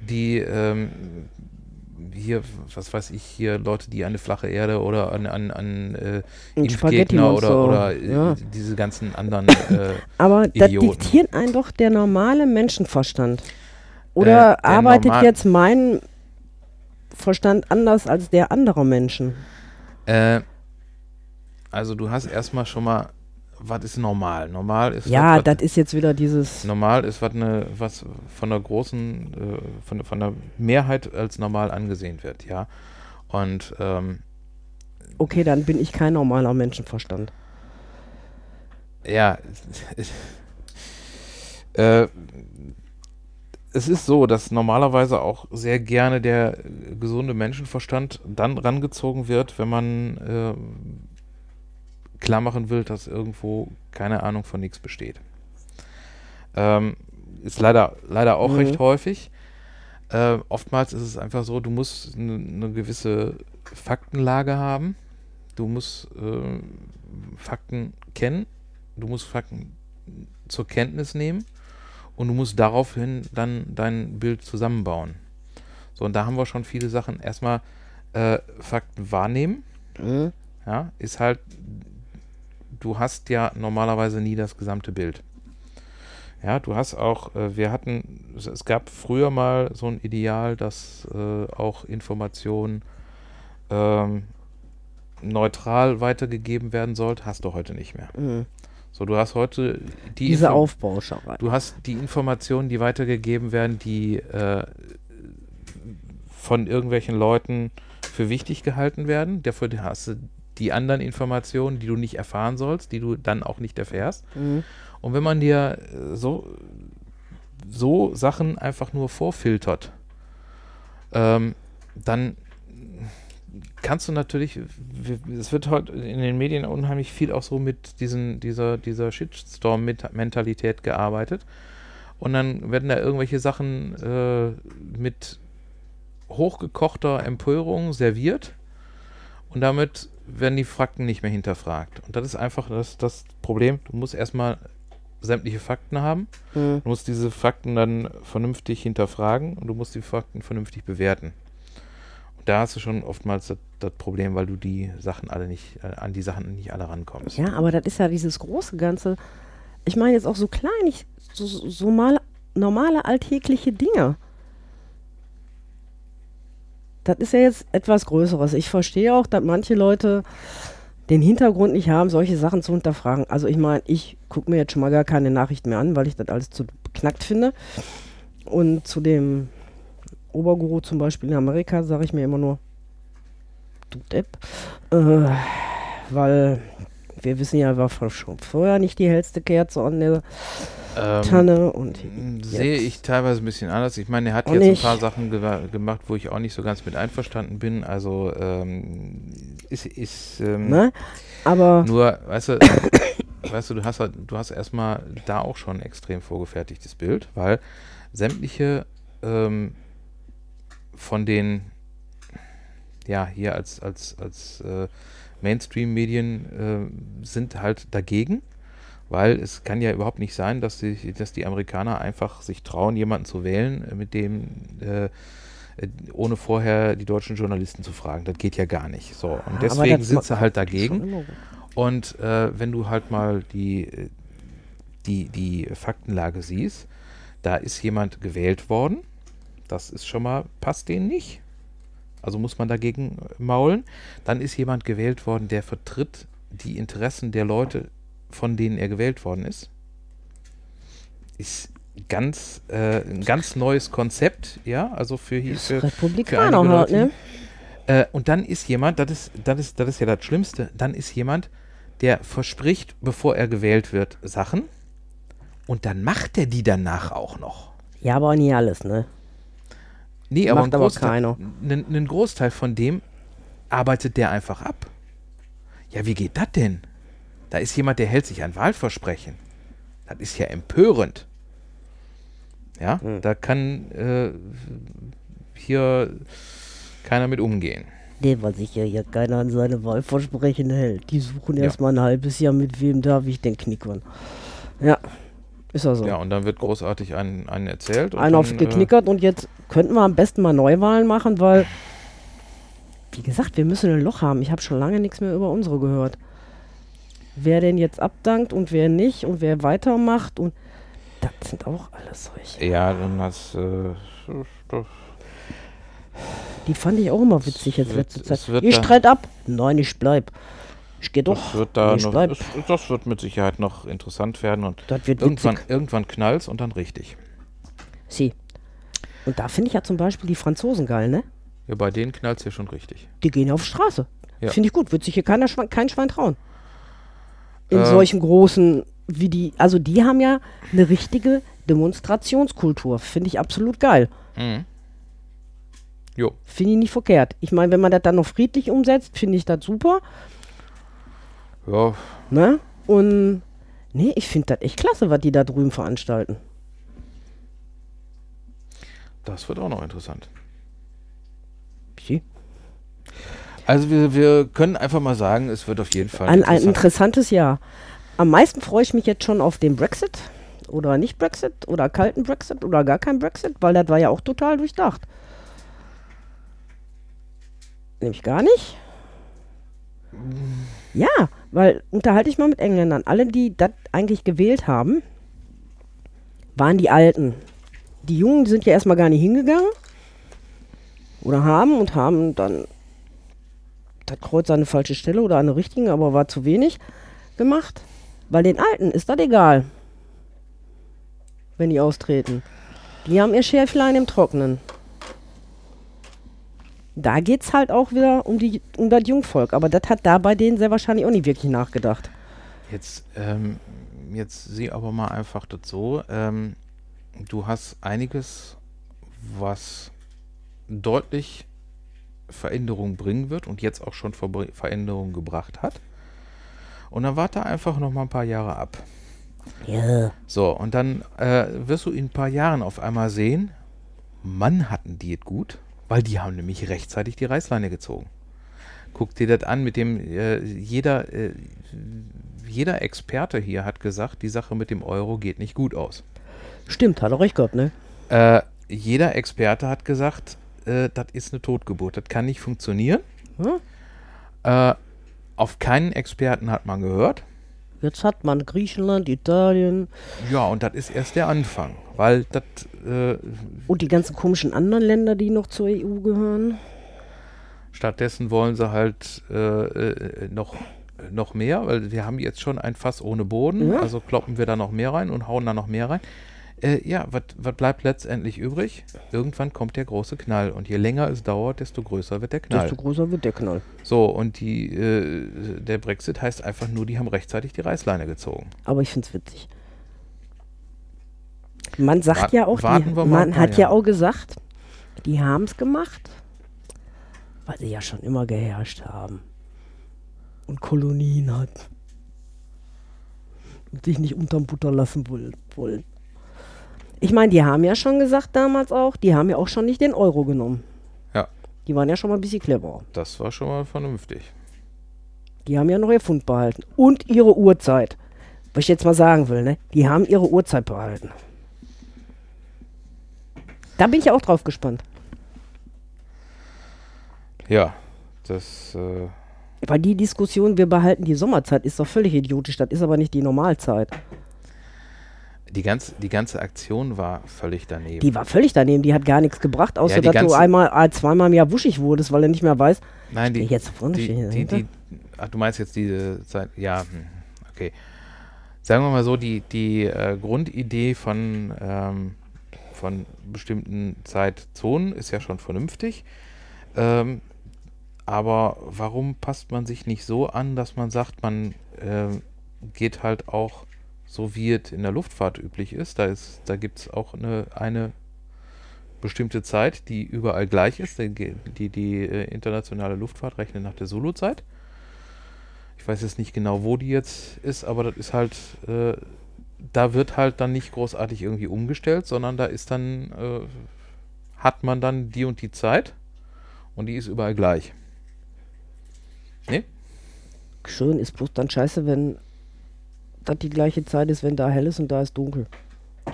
die ähm, hier, was weiß ich, hier Leute, die an eine flache Erde oder an, an, an äh, Impfgegner oder, oder äh, ja. diese ganzen anderen <laughs> äh, Aber das Idioten. diktiert einen doch der normale Menschenverstand. Oder Äh, arbeitet normal- jetzt mein Verstand anders als der anderer Menschen? Äh, also du hast erstmal schon mal, was ist normal? Normal ist Ja, das ist jetzt wieder dieses. normal ist was eine was von der großen äh, von, von der Mehrheit als normal angesehen wird, ja. Und ähm, Okay, dann bin ich kein normaler Menschenverstand. ja, äh, es ist so, dass normalerweise auch sehr gerne der gesunde Menschenverstand dann rangezogen wird, wenn man äh, klar machen will, dass irgendwo keine Ahnung von nichts besteht. Ähm, ist leider, leider auch Mhm. recht häufig. Äh, oftmals ist es einfach so, du musst eine ne gewisse Faktenlage haben. Du musst äh, Fakten kennen. Du musst Fakten zur Kenntnis nehmen. Und du musst daraufhin dann dein Bild zusammenbauen. So, und da haben wir schon viele Sachen. Erstmal äh, Fakten wahrnehmen. Mhm. Ja, ist halt, du hast ja normalerweise nie das gesamte Bild. Ja, du hast auch, äh, wir hatten, es, gab früher mal so ein Ideal, dass äh, auch Informationen ähm, neutral weitergegeben werden sollte, hast du heute nicht mehr. Mhm. So, du hast heute die Diese Info- Aufbauscherei. Du hast die Informationen, die weitergegeben werden, die äh, von irgendwelchen Leuten für wichtig gehalten werden. Dafür hast du die anderen Informationen, die du nicht erfahren sollst, die du dann auch nicht erfährst. Mhm. Und wenn man dir äh, so, so Sachen einfach nur vorfiltert, ähm, dann kannst du natürlich, es wird heute in den Medien unheimlich viel auch so mit diesen, dieser, dieser Shitstorm-Mentalität gearbeitet. Und dann werden da irgendwelche Sachen äh, mit hochgekochter Empörung serviert. Und damit werden die Fakten nicht mehr hinterfragt. Und das ist einfach das, das Problem. Du musst erstmal sämtliche Fakten haben. Mhm. Du musst diese Fakten dann vernünftig hinterfragen und du musst die Fakten vernünftig bewerten. Und da hast du schon oftmals das, das Problem, weil du die Sachen alle nicht, äh, an die Sachen nicht alle rankommst. Ja, aber das ist ja dieses große Ganze. Ich meine jetzt auch so klein, ich, so, so mal normale alltägliche Dinge. Das ist ja jetzt etwas Größeres. Ich verstehe auch, dass manche Leute den Hintergrund nicht haben, solche Sachen zu hinterfragen. Also ich meine, ich gucke mir jetzt schon mal gar keine Nachrichten mehr an, weil ich das alles zu beknackt finde. Und zu dem Oberguru zum Beispiel in Amerika sage ich mir immer nur, du Depp. Äh, weil wir wissen ja, war schon vorher nicht die hellste Kerze an der Ähm, Tanne. Und Sehe ich teilweise ein bisschen anders. Ich meine, er hat jetzt ein paar Sachen ge gemacht, wo ich auch nicht so ganz mit einverstanden bin. Also ähm, ist, ist ähm, Ne? Aber nur, weißt du, <coughs> weißt du, du hast halt, du hast erstmal da auch schon ein extrem vorgefertigtes Bild, weil sämtliche ähm, von den, ja, hier als, als, als äh, Mainstream-Medien äh, sind halt dagegen, weil es kann ja überhaupt nicht sein, dass die, dass die Amerikaner einfach sich trauen, jemanden zu wählen, äh, mit dem äh, äh, ohne vorher die deutschen Journalisten zu fragen. Das geht ja gar nicht. So, und deswegen sind sie halt dagegen. Und äh, wenn du halt mal die, äh, die, die Faktenlage siehst, da ist jemand gewählt worden. Das ist schon mal, passt denen nicht. Also muss man dagegen maulen. Dann ist jemand gewählt worden, der vertritt die Interessen der Leute, von denen er gewählt worden ist. Ist ganz, äh, ein ganz neues Konzept, ja, also für hier. Ist Für, Republikaner halt, Leute, ne? äh, und dann ist jemand, das ist, das, ist, das ist ja das Schlimmste, dann ist jemand, der verspricht, bevor er gewählt wird, Sachen und dann macht er die danach auch noch. Ja, aber nie alles, ne? Nee, aber, Macht ein aber Großteil, keiner. Einen, einen Großteil von dem arbeitet der einfach ab. Ja, wie geht das denn? Da ist jemand, der hält sich an Wahlversprechen. Das ist ja empörend. Ja, Hm. da kann äh, hier keiner mit umgehen. Nee, weil sich ja hier keiner an seine Wahlversprechen hält. Die suchen Ja. erst mal ein halbes Jahr, mit wem darf ich denn knickern. Ja, ist ja so. Ja, und dann wird großartig einen, einen erzählt. und Einer auf dann, geknickert und jetzt könnten wir am besten mal Neuwahlen machen, weil, wie gesagt, wir müssen ein Loch haben. Ich habe schon lange nichts mehr über unsere gehört. Wer denn jetzt abdankt und wer nicht und wer weitermacht und das sind auch alles solche. Äh, ja, dann hast äh, das, Die fand ich auch immer witzig jetzt letzte Zeit. da- streit ab. Nein, ich bleib. Ich geh das doch. wird da noch, bleib. das, das wird mit Sicherheit noch interessant werden und Das wird irgendwann, witzig. irgendwann knallt's und dann richtig. Sie. Und da finde ich ja zum Beispiel die Franzosen geil, ne? Ja, bei denen knallt's ja schon richtig. Die gehen auf Straße. Ja. Finde ich gut. Wird sich hier keiner kein Schwein trauen. In Ähm. solchen großen, wie die, also die haben ja eine richtige Demonstrationskultur. Finde ich absolut geil. Mhm. Jo, Finde ich nicht verkehrt. Ich meine, wenn man das dann noch friedlich umsetzt, finde ich das super. Ja, Ne? Und nee, ich finde das echt klasse, was die da drüben veranstalten. das wird auch noch interessant. Sie. Also wir, wir können einfach mal sagen, es wird auf jeden Fall Ein, ein interessant. interessantes Jahr. Am meisten freue ich mich jetzt schon auf den Brexit oder nicht Brexit oder kalten Brexit oder gar kein Brexit, weil das war ja auch total durchdacht. Nämlich gar nicht. Ja, weil unterhalte ich mal mit Engländern. Alle, die das eigentlich gewählt haben, waren die Alten. Die Jungen sind ja erstmal gar nicht hingegangen. Oder haben und haben dann das Kreuz an eine falsche Stelle oder an eine richtige, aber war zu wenig gemacht. Weil den Alten ist das egal. Wenn die austreten. Die haben ihr Schäflein im Trocknen. Da geht es halt auch wieder um, die, um das Jungvolk. Aber das hat da bei denen sehr wahrscheinlich auch nicht wirklich nachgedacht. Jetzt, ähm, jetzt sieh aber mal einfach das so. Ähm, du hast einiges, was deutlich Veränderung bringen wird und jetzt auch schon Verbr- Veränderung gebracht hat. Und dann warte einfach noch mal ein paar Jahre ab. Ja. So, und dann äh, wirst du in ein paar Jahren auf einmal sehen, Mann hatten die es gut, weil die haben nämlich rechtzeitig die Reißleine gezogen. Guck dir das an, mit dem äh, jeder, äh, jeder Experte hier hat gesagt, die Sache mit dem Euro geht nicht gut aus. Stimmt, hat er recht gehabt, ne? Äh, jeder Experte hat gesagt, äh, das ist eine Totgeburt, das kann nicht funktionieren. Ja? Äh, auf keinen Experten hat man gehört. Jetzt hat man Griechenland, Italien Ja, und das ist erst der Anfang, weil das äh, und die ganzen komischen anderen Länder, die noch zur EU gehören. Stattdessen wollen sie halt äh, äh, noch, noch mehr, weil wir haben jetzt schon ein Fass ohne Boden, Ja. also kloppen wir da noch mehr rein und hauen da noch mehr rein. Äh, ja, was bleibt letztendlich übrig? Irgendwann kommt der große Knall und je länger es dauert, desto größer wird der Knall. Desto größer wird der Knall. So, und die, äh, der Brexit heißt einfach nur, die haben rechtzeitig die Reißleine gezogen. Aber ich finde es witzig. Man sagt Wa- ja auch, die, man hat ja auch gesagt, die haben es gemacht, weil sie ja schon immer geherrscht haben und Kolonien hatten. sich nicht unterm Butter lassen woll- wollen. Ich meine, die haben ja schon gesagt damals auch, die haben ja auch schon nicht den Euro genommen. Ja. Die waren ja schon mal ein bisschen clever. Das war schon mal vernünftig. Die haben ja noch ihr Pfund behalten. Und ihre Uhrzeit. Was ich jetzt mal sagen will, ne? Die haben ihre Uhrzeit behalten. Da bin ich auch drauf gespannt. Ja, das, äh, Weil die Diskussion, wir behalten die Sommerzeit, ist doch völlig idiotisch. Das ist aber nicht die Normalzeit. Die, ganze, die ganze Aktion war völlig daneben. Die war völlig daneben. Die hat gar nichts gebracht, außer die dass du einmal, äh, zweimal im Jahr wuschig wurdest, weil er nicht mehr weiß. Nein, die, jetzt vorne, die, die, dahinter? die, ach, du meinst jetzt diese Zeit, ja, hm, okay. Sagen wir mal so, die, die äh, Grundidee von, ähm, von bestimmten Zeitzonen ist ja schon vernünftig. Ähm, aber warum passt man sich nicht so an, dass man sagt, man ähm, geht halt auch so, wie es in der Luftfahrt üblich ist. Da, ist, da gibt es auch eine, eine bestimmte Zeit, die überall gleich ist. Die, die, die äh, internationale Luftfahrt rechnet nach der Zulu-Zeit. Ich weiß jetzt nicht genau, wo die jetzt ist, aber das ist halt, äh, da wird halt dann nicht großartig irgendwie umgestellt, sondern da ist dann, äh, hat man dann die und die Zeit und die ist überall gleich. Nee? Schön ist bloß dann scheiße, wenn das die gleiche Zeit ist, wenn da hell ist und da ist dunkel.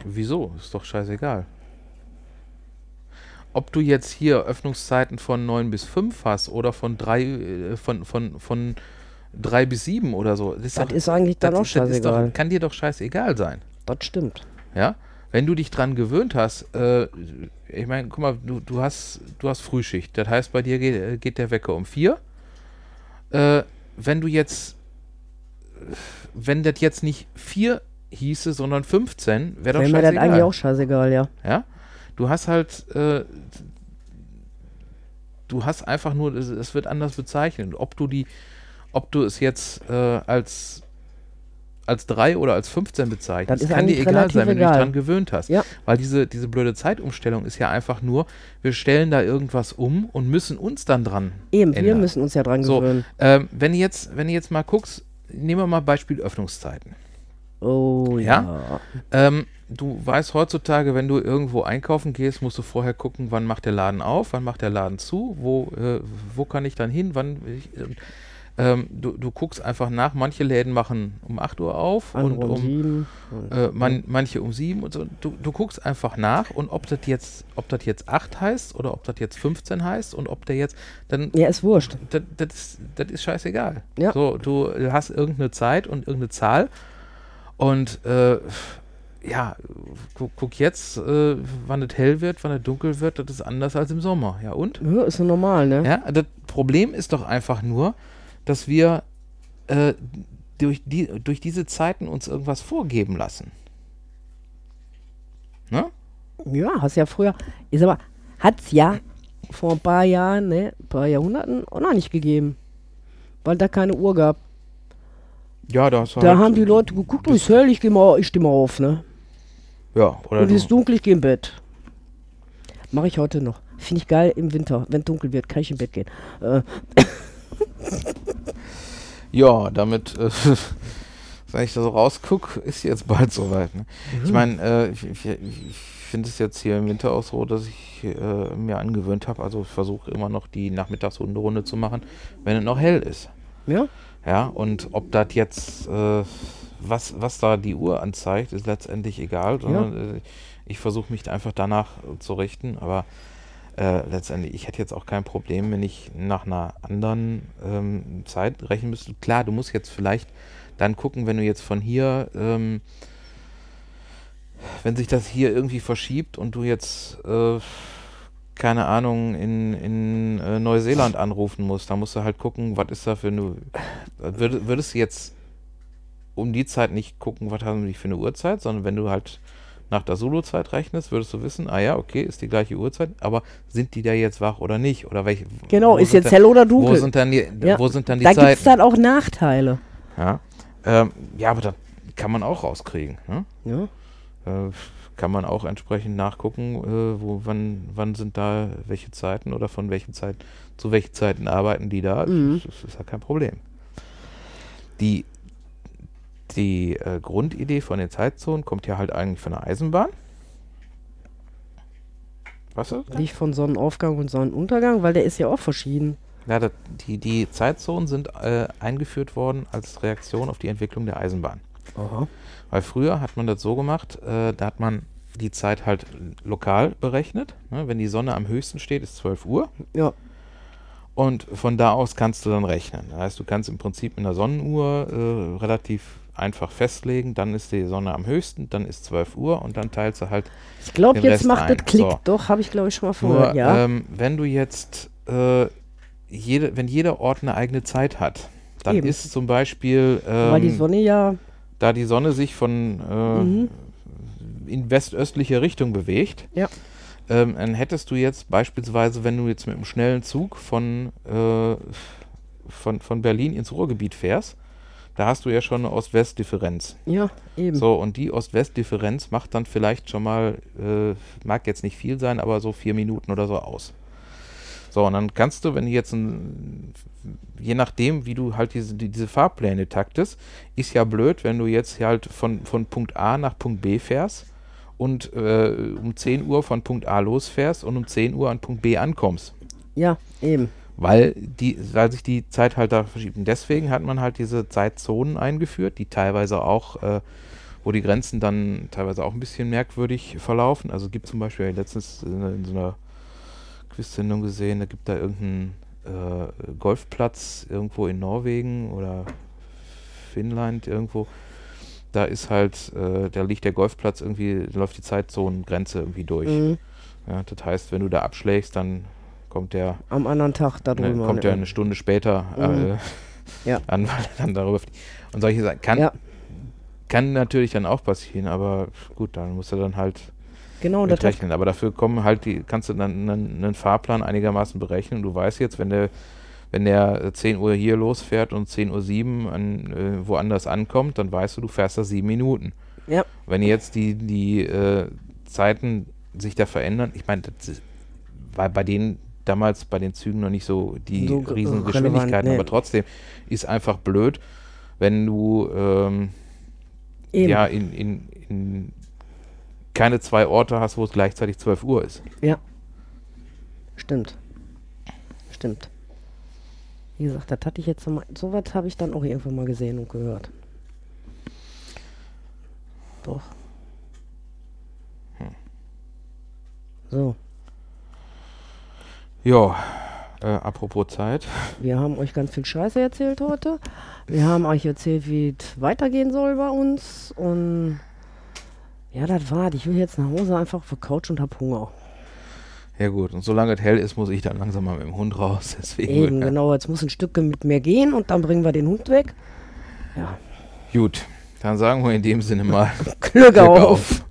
Wieso? Ist doch scheißegal. Ob du jetzt hier Öffnungszeiten von 9 bis 5 hast oder von 3, äh, von, von, von 3 bis 7 oder so. Das, Das ist eigentlich dann auch ist- das ist doch, scheißegal. kann dir doch scheißegal sein. Das stimmt. Ja? Wenn du dich dran gewöhnt hast, äh, ich meine, guck mal, du, du, hast, du hast Frühschicht. Das heißt, bei dir geht, äh, geht der Wecker um 4. Äh, wenn du jetzt, wenn das jetzt nicht 4 hieße, sondern 15, wäre doch Wäre mir das scheißegal. eigentlich auch scheißegal, ja. Ja? Du hast halt, äh, du hast einfach nur, es, wird anders bezeichnet. Ob du die, ob du es jetzt äh, als als 3 oder als 15 bezeichnest, Das ist kann dir egal sein, wenn du egal. dich dran gewöhnt hast. Ja. Weil diese, diese blöde Zeitumstellung ist ja einfach nur, wir stellen da irgendwas um und müssen uns dann dran Eben, wir ändern. müssen uns ja dran So, gewöhnen. ähm, wenn du jetzt, wenn du jetzt mal guckst, nehmen wir mal Beispiel Öffnungszeiten. Oh Ja? ja. Ähm, du weißt heutzutage, wenn du irgendwo einkaufen gehst, musst du vorher gucken, wann macht der Laden auf, wann macht der Laden zu, wo, äh, wo kann ich dann hin, wann ich, ähm, du, du guckst einfach nach, manche Läden machen um 8 Uhr auf und Andere um um, sieben. äh, man, manche um 7 und so. Du, du guckst einfach nach und ob das jetzt, ob das jetzt 8 heißt oder ob das jetzt 15 heißt und ob der jetzt, dann Ja, ist wurscht. das, das, ist, das ist scheißegal. Ja. So, du hast irgendeine Zeit und irgendeine Zahl und äh, ja, guck, guck jetzt, äh, wann es hell wird, wann es dunkel wird, das ist anders als im Sommer. Ja, und? Ja, ist ja normal, ne? Ja, das Problem ist doch einfach nur, dass wir äh, durch, die, durch diese Zeiten uns irgendwas vorgeben lassen. Ne? Ja, hast ja früher. Ist aber, hat's ja vor ein paar Jahren, ne, ein paar Jahrhunderten auch noch nicht gegeben. Weil da keine Uhr gab. Ja, da hast du Da halt, haben die Leute geguckt, oh, ist hell, ich mal, ich mal auf, ne? Ja, oder Und du, ist dunkel, ich geh im Bett. Mache ich heute noch. Finde ich geil im Winter. Wenn dunkel wird, kann ich im Bett gehen. Äh, <laughs> Ja, damit, äh, <laughs> wenn ich da so rausgucke, ist jetzt bald soweit. Ne? Ich meine, äh, ich, ich, ich finde es jetzt hier im Winter auch so, dass ich äh, mir angewöhnt habe, also ich versuche immer noch die Nachmittagsrunde zu machen, wenn es noch hell ist. ja? Ja, und ob das jetzt, äh, was, was da die Uhr anzeigt, ist letztendlich egal, sondern äh, ich versuche mich einfach danach äh, zu richten, aber äh, letztendlich, ich hätte jetzt auch kein Problem, wenn ich nach einer anderen ähm, Zeit rechnen müsste. Klar, du musst jetzt vielleicht dann gucken, wenn du jetzt von hier, ähm, wenn sich das hier irgendwie verschiebt und du jetzt, äh, keine Ahnung, in, in äh, Neuseeland anrufen musst, dann musst du halt gucken, was ist da für eine, würd, würdest du jetzt um die Zeit nicht gucken, was haben die für eine Uhrzeit, sondern wenn du halt nach der Zulu-Zeit rechnest, würdest du wissen, ah ja, okay, ist die gleiche Uhrzeit, aber sind die da jetzt wach oder nicht? Oder welche? Genau, wo ist jetzt hell oder Wo dunkel? sind dann die, Ja. wo sind dann die da gibt es Zeiten? dann auch Nachteile. Ja, ähm, ja, aber das kann man auch rauskriegen. Ne? Ja? Äh, kann man auch entsprechend nachgucken, äh, wo, wann, wann sind da welche Zeiten oder von welchen Zeiten, zu welchen Zeiten arbeiten die da. Mhm. Das, das ist ja kein Problem. Die, die äh, Grundidee von den Zeitzonen kommt ja halt eigentlich von der Eisenbahn. Was ist das? Nicht von Sonnenaufgang und Sonnenuntergang, weil der ist ja auch verschieden. Ja, das, die, die Zeitzonen sind äh, eingeführt worden als Reaktion auf die Entwicklung der Eisenbahn. Aha. Weil früher hat man das so gemacht, äh, da hat man die Zeit halt lokal berechnet. Ne? Wenn die Sonne am höchsten steht, ist 12 Uhr. Ja. Und von da aus kannst du dann rechnen. Das heißt, du kannst im Prinzip mit einer Sonnenuhr äh, relativ einfach festlegen, dann ist die Sonne am höchsten, dann ist 12 Uhr und dann teilst du halt. Ich glaube, jetzt Rest macht ein. das Klick. So. Doch, habe ich glaube ich schon mal vorher. Ja. ähm, wenn du jetzt, äh, jede, wenn jeder Ort eine eigene Zeit hat, dann Eben. ist zum Beispiel, weil die ähm, Sonne ja. da die Sonne sich von äh, Mhm. in westöstliche Richtung bewegt, Ja. ähm, dann hättest du jetzt beispielsweise, wenn du jetzt mit einem schnellen Zug von, äh, von, von Berlin ins Ruhrgebiet fährst, da hast du ja schon eine Ost-West-Differenz. Ja, eben. So, und die Ost-West-Differenz macht dann vielleicht schon mal, äh, mag jetzt nicht viel sein, aber so vier Minuten oder so aus. So, und dann kannst du, wenn du jetzt ein, je nachdem, wie du halt diese, die, diese Fahrpläne taktest, ist ja blöd, wenn du jetzt halt von, von Punkt A nach Punkt B fährst und äh, um 10 Uhr von Punkt A losfährst und um 10 Uhr an Punkt B ankommst. Ja, eben. Weil, die, weil sich die Zeit halt da verschiebt. Und deswegen hat man halt diese Zeitzonen eingeführt, die teilweise auch, äh, wo die Grenzen dann teilweise auch ein bisschen merkwürdig verlaufen. Also es gibt zum Beispiel letztens in, in so einer Quiz-Sendung gesehen, da gibt da irgendeinen äh, Golfplatz irgendwo in Norwegen oder Finnland irgendwo. Da ist halt, äh, da liegt der Golfplatz irgendwie, da läuft die Zeitzonengrenze irgendwie durch. Mhm. Ja, das heißt, wenn du da abschlägst, dann kommt der Am anderen Tag da Ne, kommt ja eine Stunde später Mhm. äh, Ja. <laughs> an, weil er dann darüber fliegt. Und solche Sachen kann, Ja. kann natürlich dann auch passieren, aber gut, dann musst du dann halt Genau, das hat, mitrechnen. Aber dafür kommen halt die, kannst du dann einen, einen Fahrplan einigermaßen berechnen. Und du weißt jetzt, wenn der, wenn der äh, 10 Uhr hier losfährt und 10 Uhr 7 an, äh, woanders ankommt, dann weißt du, du fährst da sieben Minuten. Ja. Wenn jetzt die, die äh, Zeiten sich da verändern, ich meine, war bei denen damals bei den Zügen noch nicht so die So riesen relevant, Geschwindigkeiten, nee. aber trotzdem ist einfach blöd, wenn du ähm, ja in, in, in keine zwei Orte hast, wo es gleichzeitig 12 Uhr ist. Ja. Stimmt. Stimmt. Wie gesagt, das hatte ich jetzt so, sowas habe ich dann auch irgendwo mal gesehen und gehört. Doch. Hm. So, Ja, äh, apropos Zeit. wir haben euch ganz viel Scheiße erzählt heute. Wir haben euch erzählt, wie es weitergehen soll bei uns. Und ja, das war's. Ich will jetzt nach Hause einfach auf der Couch und hab Hunger. Ja gut, und solange es hell ist, muss ich dann langsam mal mit dem Hund raus. <laughs> Deswegen Eben, genau. Jetzt muss ein Stück mit mir gehen und dann bringen wir den Hund weg. Ja. Gut, dann sagen wir in dem Sinne mal <laughs> Glück Glück auf. auf.